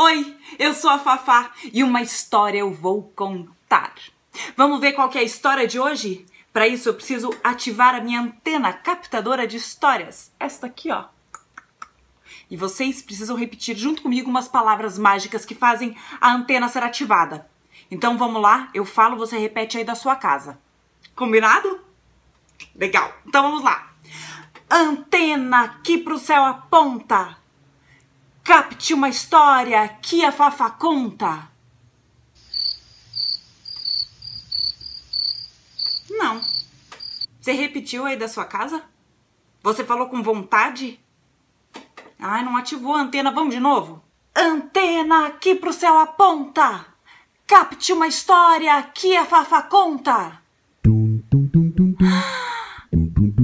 Oi, eu sou a Fafá e uma história eu vou contar. Vamos ver qual é a história de hoje? Para isso eu preciso ativar a minha antena captadora de histórias. Esta aqui, ó. E vocês precisam repetir junto comigo umas palavras mágicas que fazem a antena ser ativada. Então vamos lá, eu falo, você repete aí da sua casa. Combinado? Legal. Então vamos lá. Antena aqui pro céu aponta. Capte uma história que a Fafa conta. Não. Você repetiu aí da sua casa? Você falou com vontade? Ai, não ativou a antena. Vamos de novo? Antena aqui pro céu aponta. Capte uma história que a Fafa conta.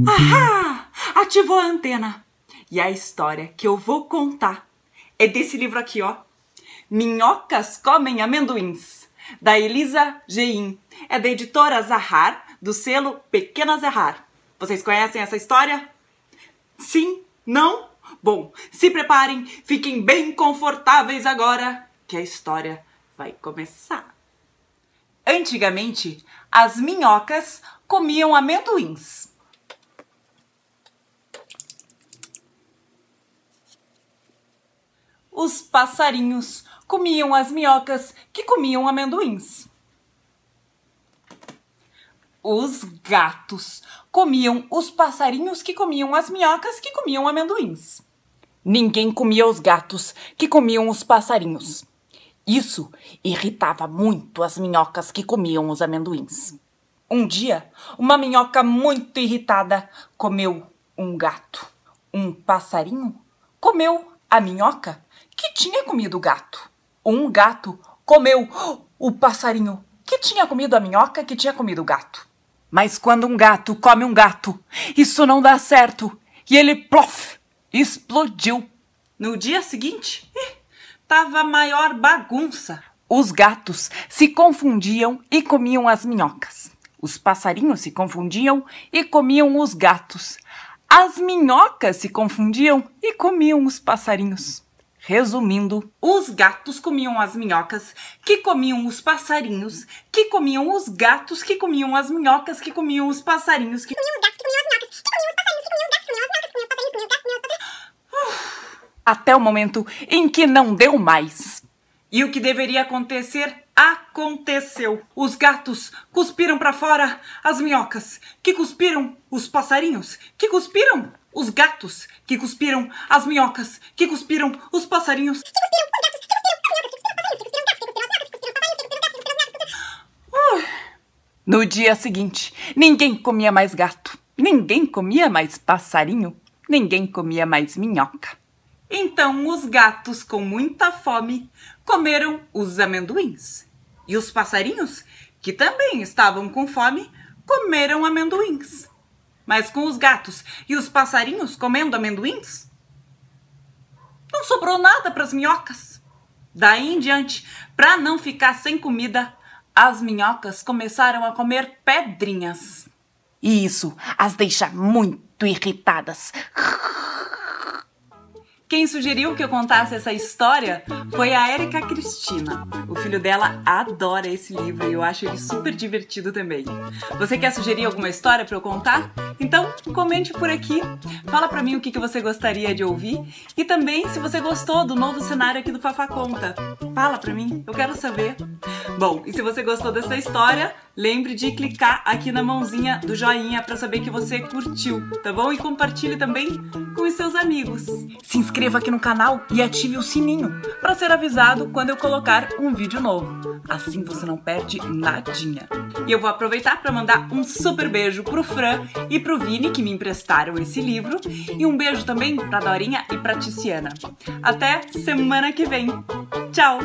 Ahá! Ativou a antena. E a história que eu vou contar é desse livro aqui, ó. Minhocas comem amendoins, da Elisa Gein. É da editora Zahar, do selo Pequena Zahar. Vocês conhecem essa história? Sim? Não? Bom, se preparem, fiquem bem confortáveis agora, que a história vai começar. Antigamente, as minhocas comiam amendoins. Os passarinhos comiam as minhocas que comiam amendoins. Os gatos comiam os passarinhos que comiam as minhocas que comiam amendoins. Ninguém comia os gatos que comiam os passarinhos. Isso irritava muito as minhocas que comiam os amendoins. Um dia, uma minhoca muito irritada comeu um gato. Um passarinho comeu a minhoca que tinha comido o gato. Um gato comeu o passarinho que tinha comido a minhoca que tinha comido o gato. Mas quando um gato come um gato, isso não dá certo. E ele, plof, explodiu. No dia seguinte, tava a maior bagunça. Os gatos se confundiam e comiam as minhocas. Os passarinhos se confundiam e comiam os gatos. As minhocas se confundiam e comiam os passarinhos. Resumindo, os gatos comiam as minhocas, que comiam os passarinhos, que comiam os gatos, que comiam as minhocas, que comiam os passarinhos, que comiam os gatos, que comiam as minhocas, que comiam os passarinhos, que comiam os gatos, que comiam as minhocas, que comiam os passarinhos, que comiam os gatos, que comiam os passarinhos. Até o momento em que não deu mais. E o que deveria acontecer aconteceu. Os gatos cuspiram para fora as minhocas, que cuspiram os passarinhos, que cuspiram os gatos que cuspiram as minhocas, que cuspiram os passarinhos. No dia seguinte, ninguém comia mais gato, ninguém comia mais passarinho, ninguém comia mais minhoca. Então os gatos, com muita fome, comeram os amendoins. E os passarinhos, que também estavam com fome, comeram amendoins. Mas com os gatos e os passarinhos comendo amendoins? Não sobrou nada para as minhocas. Daí em diante, para não ficar sem comida, as minhocas começaram a comer pedrinhas. E isso as deixa muito irritadas. Quem sugeriu que eu contasse essa história foi a Érica Cristina. O filho dela adora esse livro e eu acho ele super divertido também. Você quer sugerir alguma história para eu contar? Então, comente por aqui. Fala para mim o que, que você gostaria de ouvir e também se você gostou do novo cenário aqui do Fafá Conta. Fala para mim, eu quero saber. Bom, e se você gostou dessa história, lembre de clicar aqui na mãozinha do joinha para saber que você curtiu, tá bom? E compartilhe também com os seus amigos. Se inscreva aqui no canal e ative o sininho para ser avisado quando eu colocar um vídeo novo. Assim você não perde nadinha. E eu vou aproveitar para mandar um super beijo pro Fran e pro Vini que me emprestaram esse livro e um beijo também pra Dorinha e pra Tiziana. Até semana que vem. Tchau.